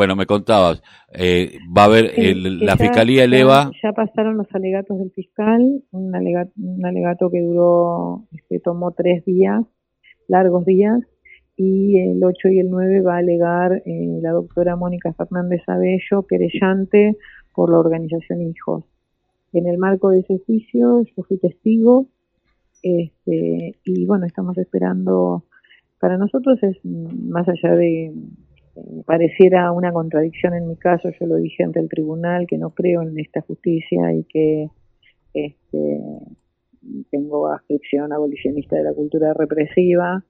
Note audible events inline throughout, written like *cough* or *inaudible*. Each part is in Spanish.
bueno, me contabas, eh, va a haber, la Fiscalía eleva... Ya, pasaron los alegatos del fiscal, un alegato, un alegato que duró, este, tomó tres días, largos días, y el 8 y el 9 va a alegar eh, la doctora Mónica Fernández Abello, querellante por la organización Hijos. En el marco de ese juicio yo fui testigo este, y bueno, estamos esperando, para nosotros es más allá de, pareciera una contradicción en mi caso, yo lo dije ante el tribunal, que no creo en esta justicia y que este, tengo adscripción abolicionista de la cultura represiva,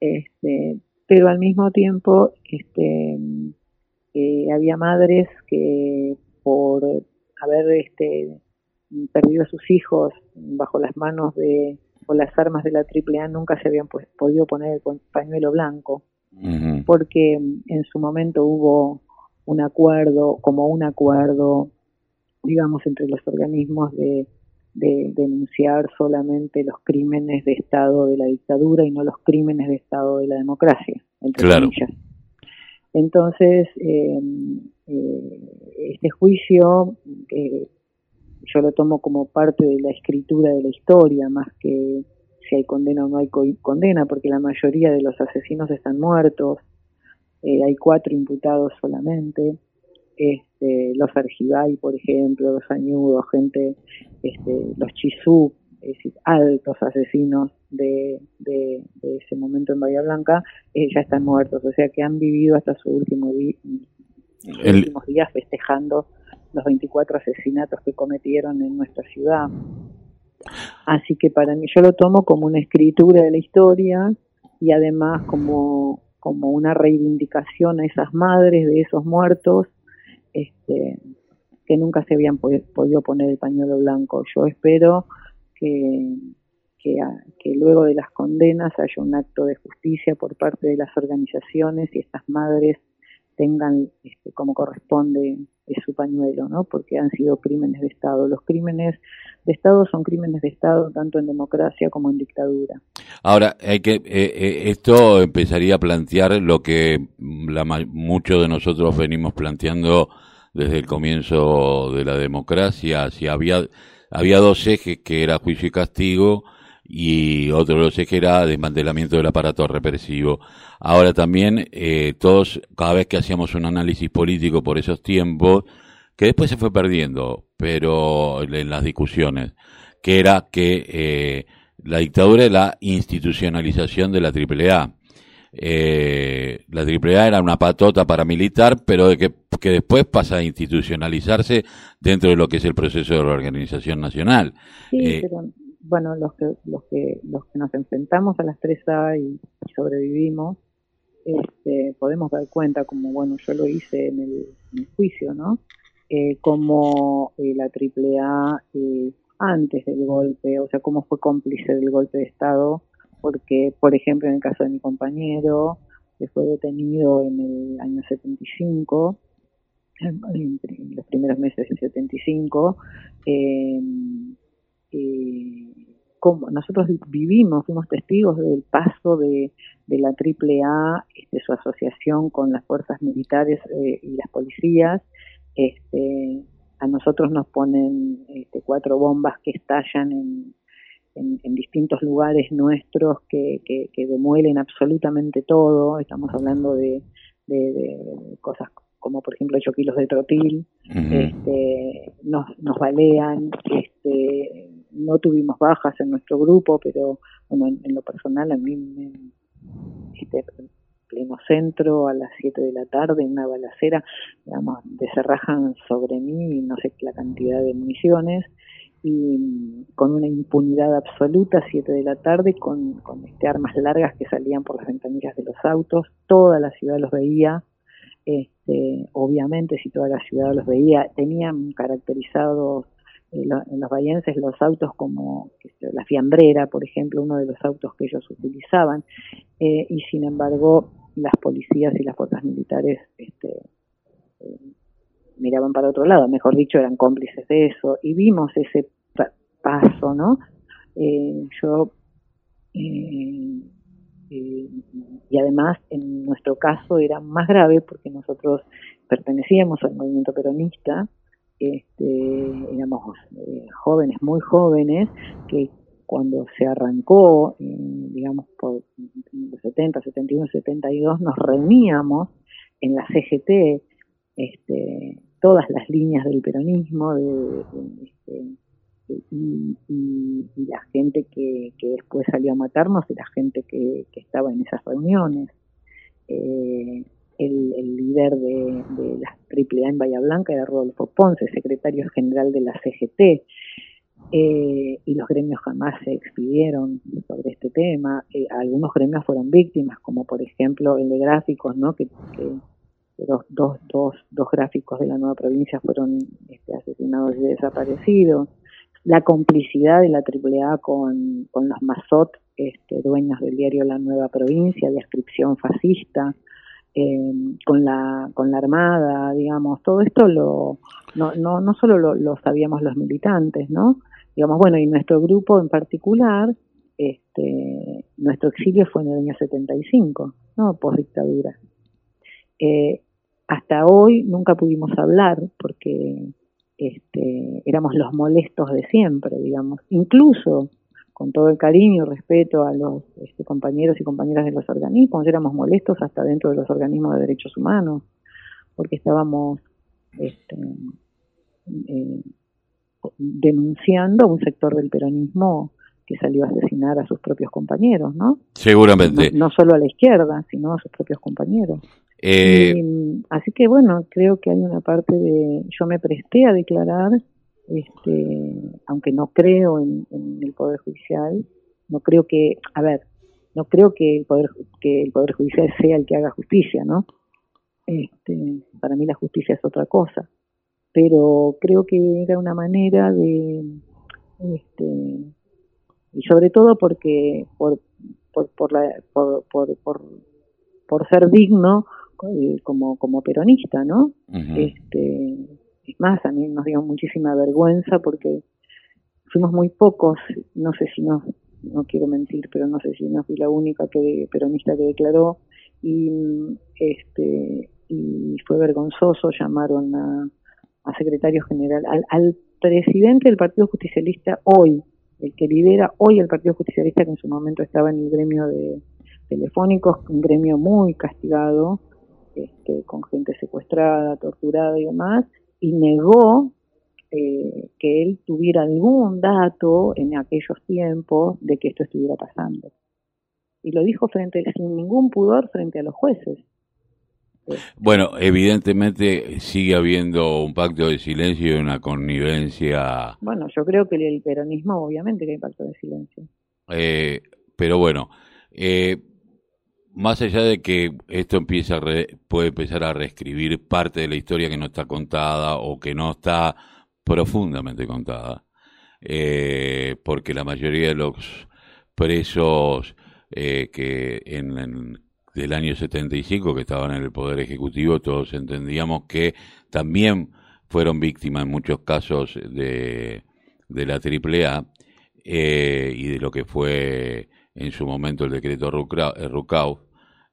este, pero al mismo tiempo este, eh, había madres que por haber este, perdido a sus hijos bajo las manos de o las armas de la AAA nunca se habían podido poner el pañuelo blanco, porque en su momento hubo un acuerdo, como un acuerdo, digamos, entre los organismos de, denunciar solamente los crímenes de Estado de la dictadura y no los crímenes de Estado de la democracia, entre claro. Entonces, eh, eh, este juicio eh, yo lo tomo como parte de la escritura de la historia, más que si hay condena o no hay condena, porque la mayoría de los asesinos están muertos, eh, hay cuatro imputados solamente, este, los Argibay, por ejemplo, los Añudos, gente, este, los Chisú, es decir, altos asesinos de, de, ese momento en Bahía Blanca, eh, ya están muertos, o sea que han vivido hasta su último últimos días festejando los 24 asesinatos que cometieron en nuestra ciudad. Así que para mí yo lo tomo como una escritura de la historia y además como, como una reivindicación a esas madres de esos muertos este, que nunca se habían podido poner el pañuelo blanco. Yo espero que, que, luego de las condenas haya un acto de justicia por parte de las organizaciones y estas madres tengan este, como corresponde su pañuelo, ¿no? Porque han sido crímenes de Estado. Los crímenes de Estado son crímenes de Estado tanto en democracia como en dictadura. Ahora, hay que eh, eh, esto empezaría a plantear lo que muchos de nosotros venimos planteando desde el comienzo de la democracia. Si había había dos ejes que era juicio y castigo y otro de los ejes era desmantelamiento del aparato represivo. Ahora también eh, todos, cada vez que hacíamos un análisis político por esos tiempos, que después se fue perdiendo, pero en las discusiones, que era que eh, la dictadura es la institucionalización de la AAA. Eh, la AAA era una patota paramilitar, pero de que, que después pasa a institucionalizarse dentro de lo que es el proceso de reorganización nacional. Sí, eh, pero bueno, los que, los que, los que nos enfrentamos a las 3A y sobrevivimos, este, podemos dar cuenta, como bueno, yo lo hice en el, juicio, ¿no? Eh, como eh, la AAA eh, antes del golpe, o sea, cómo fue cómplice del golpe de Estado, porque, por ejemplo, en el caso de mi compañero, que fue detenido en el año 75, en, los primeros meses del 75, eh, como nosotros vivimos, fuimos testigos del paso de, la AAA, este, su asociación con las fuerzas militares eh, y las policías. Este, a nosotros nos ponen este, cuatro bombas que estallan en, distintos lugares nuestros que, demuelen absolutamente todo. Estamos hablando de, cosas como por ejemplo 8 kilos de trotil, este, nos, nos balean, este, no tuvimos bajas en nuestro grupo, pero bueno, en, lo personal a mí me, este, pleno centro a las 7 de la tarde en una balacera, digamos, deserrajan sobre mí no sé la cantidad de municiones y con una impunidad absoluta, 7 de la tarde, con, con este, armas largas que salían por las ventanillas de los autos, toda la ciudad los veía, este, obviamente si toda la ciudad los veía, tenían caracterizados en los bahienses los autos como la fiambrera, por ejemplo, uno de los autos que ellos utilizaban, eh, y sin embargo las policías y las fuerzas militares este, eh, miraban para otro lado, mejor dicho, eran cómplices de eso, y vimos ese paso, ¿no? Eh, yo, y además en nuestro caso era más grave porque nosotros pertenecíamos al movimiento peronista, este, éramos eh, jóvenes, muy jóvenes, que cuando se arrancó, digamos, por los 70, 71, 72, nos reuníamos en la CGT, este, todas las líneas del peronismo, de, este, y, la gente que, después salió a matarnos y la gente que, estaba en esas reuniones. Eh, el, líder de, la AAA en Bahía Blanca era Rodolfo Ponce, secretario general de la CGT, eh, y los gremios jamás se expidieron sobre este tema. Eh, algunos gremios fueron víctimas, como por ejemplo el de gráficos, ¿no? que, dos, dos, dos, dos, gráficos de la nueva provincia fueron este, asesinados y desaparecidos. La complicidad de la AAA con, con los Mazot, este, dueños del diario La Nueva Provincia, de ascripción fascista, eh, con la con la armada digamos todo esto lo no no no solo lo, sabíamos los militantes no digamos bueno y nuestro grupo en particular este nuestro exilio fue en el año 75 no post dictadura. Eh, hasta hoy nunca pudimos hablar porque este, éramos los molestos de siempre digamos. Incluso con todo el cariño y respeto a los este, compañeros y compañeras de los organismos, éramos molestos hasta dentro de los organismos de derechos humanos, porque estábamos este, eh, denunciando a un sector del peronismo que salió a asesinar a sus propios compañeros, ¿no? Seguramente. No, solo a la izquierda, sino a sus propios compañeros. Eh, así que bueno, creo que hay una parte de, yo me presté a declarar este, aunque no creo en, el poder judicial, no creo que, a ver, no creo que el poder que el poder judicial sea el que haga justicia, ¿no? Este, para mí la justicia es otra cosa, pero creo que era una manera de, este, y sobre todo porque por por por, la, por, por, por, ser digno eh, como como peronista, ¿no? Este es más, a mí nos dio muchísima vergüenza porque fuimos muy pocos, no sé si no, no quiero mentir, pero no sé si no fui la única que, peronista que declaró. Y este y fue vergonzoso, llamaron a, secretario general, al, presidente del Partido Justicialista hoy, el que lidera hoy el Partido Justicialista, que en su momento estaba en el gremio de telefónicos, un gremio muy castigado, este, con gente secuestrada, torturada y demás, y negó eh, que él tuviera algún dato en aquellos tiempos de que esto estuviera pasando. Y lo dijo frente, sin ningún pudor frente a los jueces. Bueno, evidentemente sigue habiendo un pacto de silencio y una connivencia. Bueno, yo creo que el peronismo, obviamente, que hay pacto de silencio. Eh, pero bueno, eh, más allá de que esto empieza puede empezar a reescribir parte de la historia que no está contada o que no está profundamente contada, eh, porque la mayoría de los presos eh, que en, del año 75 que estaban en el Poder Ejecutivo, todos entendíamos que también fueron víctimas en muchos casos de, de la AAA eh, y de lo que fue en su momento el decreto Rucau.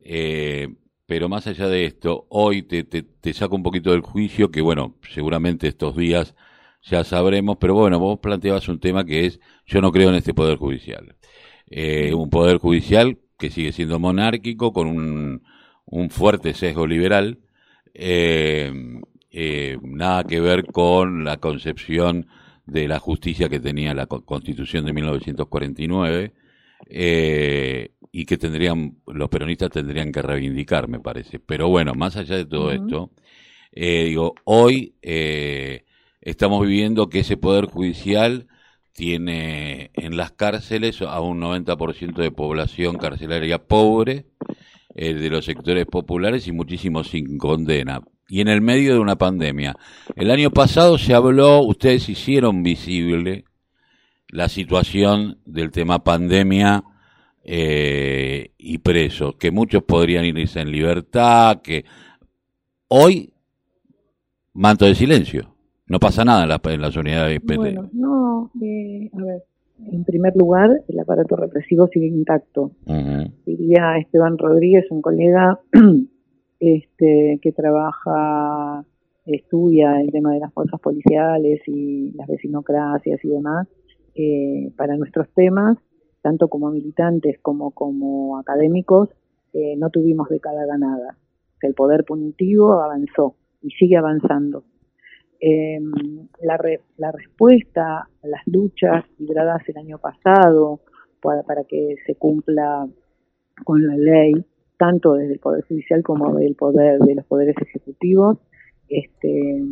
Eh, pero más allá de esto, hoy te, te, saco un poquito del juicio, que bueno, seguramente estos días ya sabremos, pero bueno, vos planteabas un tema que es, yo no creo en este Poder Judicial. Eh, un Poder Judicial que sigue siendo monárquico, con un, un fuerte sesgo liberal, eh, nada que ver con la concepción de la justicia que tenía la Constitución de 1949 eh, y que tendrían, los peronistas tendrían que reivindicar, me parece. Pero bueno, más allá de todo esto, eh, digo, hoy eh, estamos viviendo que ese poder judicial tiene en las cárceles a un 90% de población carcelaria pobre, de los sectores populares y muchísimos sin condena. Y en el medio de una pandemia. El año pasado se habló, ustedes hicieron visible la situación del tema pandemia eh, y presos, que muchos podrían irse en libertad, que hoy manto de silencio, no pasa nada en, la, en las unidades Bueno, no, eh, a ver, en primer lugar, el aparato represivo sigue intacto. Diría Esteban Rodríguez, un colega, *clears throat* este, que trabaja, estudia el tema de las fuerzas policiales y las vecinocracias y demás, eh, para nuestros temas, tanto como militantes como como académicos, eh, no tuvimos década ganada. el poder punitivo avanzó y sigue avanzando. Em, la, la, respuesta a las luchas libradas el año pasado para, para, que se cumpla con la ley, tanto desde el Poder Judicial como del poder de los poderes ejecutivos, este,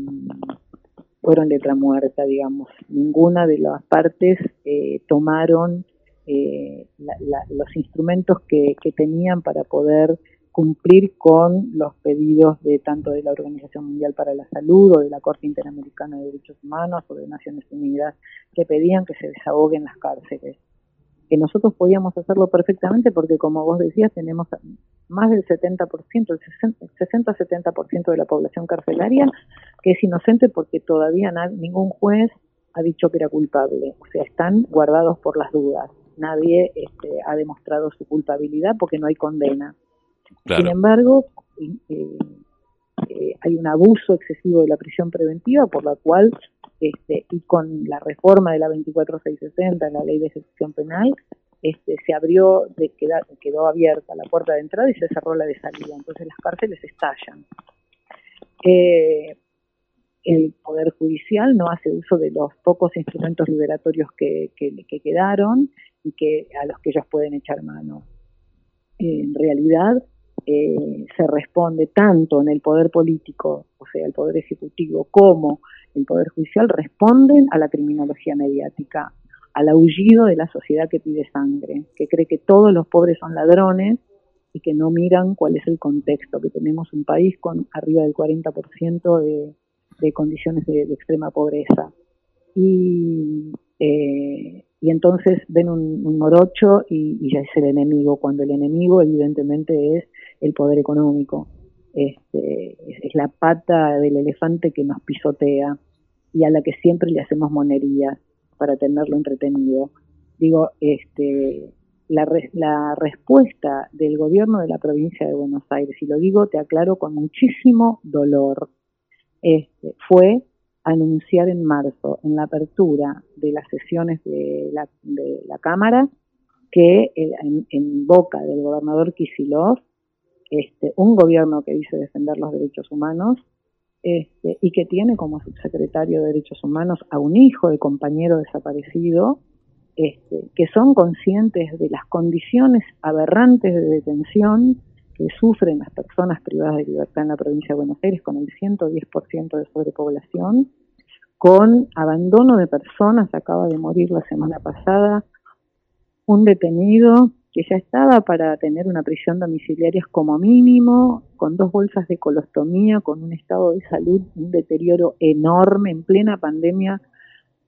fueron letra muerta, digamos. Ninguna de las partes eh, tomaron eh, los instrumentos que, que, tenían para poder cumplir con los pedidos de tanto de la Organización Mundial para la Salud o de la Corte Interamericana de Derechos Humanos o de Naciones Unidas que pedían que se desahoguen las cárceles. Que nosotros podíamos hacerlo perfectamente porque, como vos decías, tenemos más del 70%, el 60-70% de la población carcelaria que es inocente porque todavía ningún juez ha dicho que era culpable. O sea, están guardados por las dudas. Nadie este, ha demostrado su culpabilidad porque no hay condena. Sin embargo, eh, eh, hay un abuso excesivo de la prisión preventiva por la cual, este, y con la reforma de la 24660, la ley de ejecución penal, este, se abrió, de, quedó abierta la puerta de entrada y se cerró la de salida. Entonces las cárceles estallan. Eh, el Poder Judicial no hace uso de los pocos instrumentos liberatorios que, que, que quedaron y que a los que ellos pueden echar mano. en realidad, eh, se responde tanto en el poder político, o sea, el poder ejecutivo, como el poder judicial, responden a la criminología mediática, al aullido de la sociedad que pide sangre, que cree que todos los pobres son ladrones y que no miran cuál es el contexto, que tenemos un país con arriba del 40% de, de condiciones de, extrema pobreza. Y eh, y entonces ven un, morocho y, ya es el enemigo, cuando el enemigo evidentemente es el poder económico, este, es, la pata del elefante que nos pisotea y a la que siempre le hacemos monerías para tenerlo entretenido. Digo, este, la, la respuesta del gobierno de la provincia de Buenos Aires, y lo digo, te aclaro, con muchísimo dolor, este, fue anunciar en marzo, en la apertura de las sesiones de la, de la Cámara, que en, boca del gobernador Kisilov, este, un gobierno que dice defender los derechos humanos, este, y que tiene como subsecretario de Derechos Humanos a un hijo de compañero desaparecido, este, que son conscientes de las condiciones aberrantes de detención que sufren las personas privadas de libertad en la provincia de Buenos Aires con el 110% de sobrepoblación, con abandono de personas, acaba de morir la semana pasada un detenido que ya estaba para tener una prisión domiciliaria como mínimo, con dos bolsas de colostomía, con un estado de salud, un deterioro enorme en plena pandemia.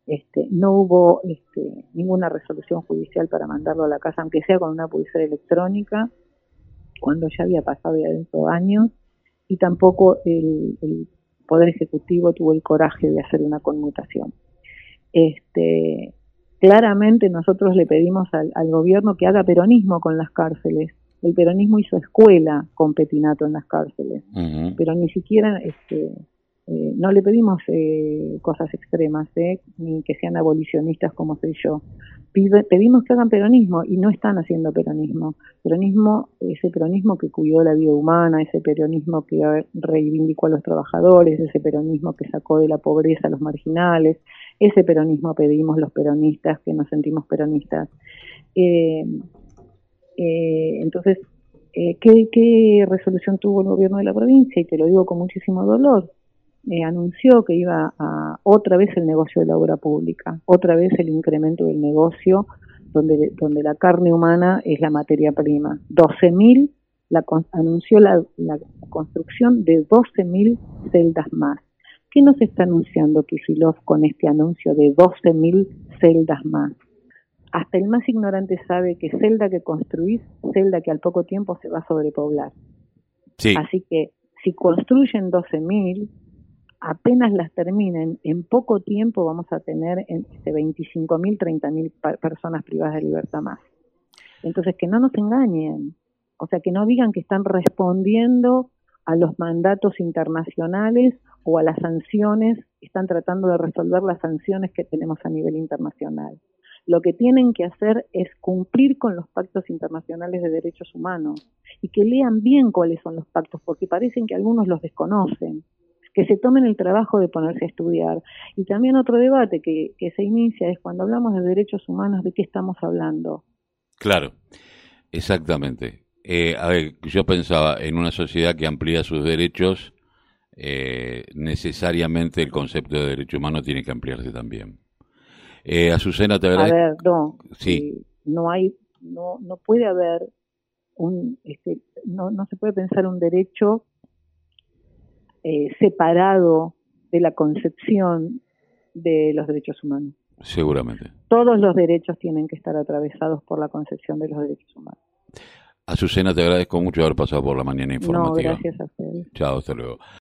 Este, no hubo este, ninguna resolución judicial para mandarlo a la casa, aunque sea con una pulsera electrónica cuando ya había pasado ya dos años, y tampoco el, Poder Ejecutivo tuvo el coraje de hacer una conmutación. Este, claramente nosotros le pedimos al, gobierno que haga peronismo con las cárceles. El peronismo hizo escuela con Petinato en las cárceles, pero ni siquiera este, eh, no le pedimos eh, cosas extremas, eh, ni que sean abolicionistas como soy yo. Pedimos que hagan peronismo y no están haciendo peronismo. Peronismo, ese peronismo que cuidó la vida humana, ese peronismo que reivindicó a los trabajadores, ese peronismo que sacó de la pobreza a los marginales, ese peronismo pedimos los peronistas que nos sentimos peronistas. entonces, ¿qué, ¿qué resolución tuvo el gobierno de la provincia? Y te lo digo con muchísimo dolor eh, anunció que iba a otra vez el negocio de la obra pública, otra vez el incremento del negocio donde, donde la carne humana es la materia prima. 12.000, la, anunció la, la construcción de 12.000 celdas más. ¿Qué nos está anunciando Kisilov con este anuncio de 12.000 celdas más? Hasta el más ignorante sabe que celda que construís, celda que al poco tiempo se va a sobrepoblar. Sí. Así que si construyen 12.000, apenas las terminen, en poco tiempo vamos a tener entre 25.000, 30.000 personas privadas de libertad más. Entonces, que no nos engañen, o sea, que no digan que están respondiendo a los mandatos internacionales o a las sanciones, están tratando de resolver las sanciones que tenemos a nivel internacional. Lo que tienen que hacer es cumplir con los pactos internacionales de derechos humanos y que lean bien cuáles son los pactos, porque parecen que algunos los desconocen que se tomen el trabajo de ponerse a estudiar. Y también otro debate que, que se inicia es cuando hablamos de derechos humanos, ¿de qué estamos hablando? Claro, exactamente. Eh, a ver, yo pensaba en una sociedad que amplía sus derechos, eh, necesariamente el concepto de derecho humano tiene que ampliarse también. Eh, Azucena, te agradezco. A ver, no, sí. Eh, no hay, no, no puede haber un, este, no, no se puede pensar un derecho eh, separado de la concepción de los derechos humanos. Seguramente. Todos los derechos tienen que estar atravesados por la concepción de los derechos humanos. Azucena, te agradezco mucho haber pasado por la mañana informativa. No, gracias a ustedes. Chao, hasta luego.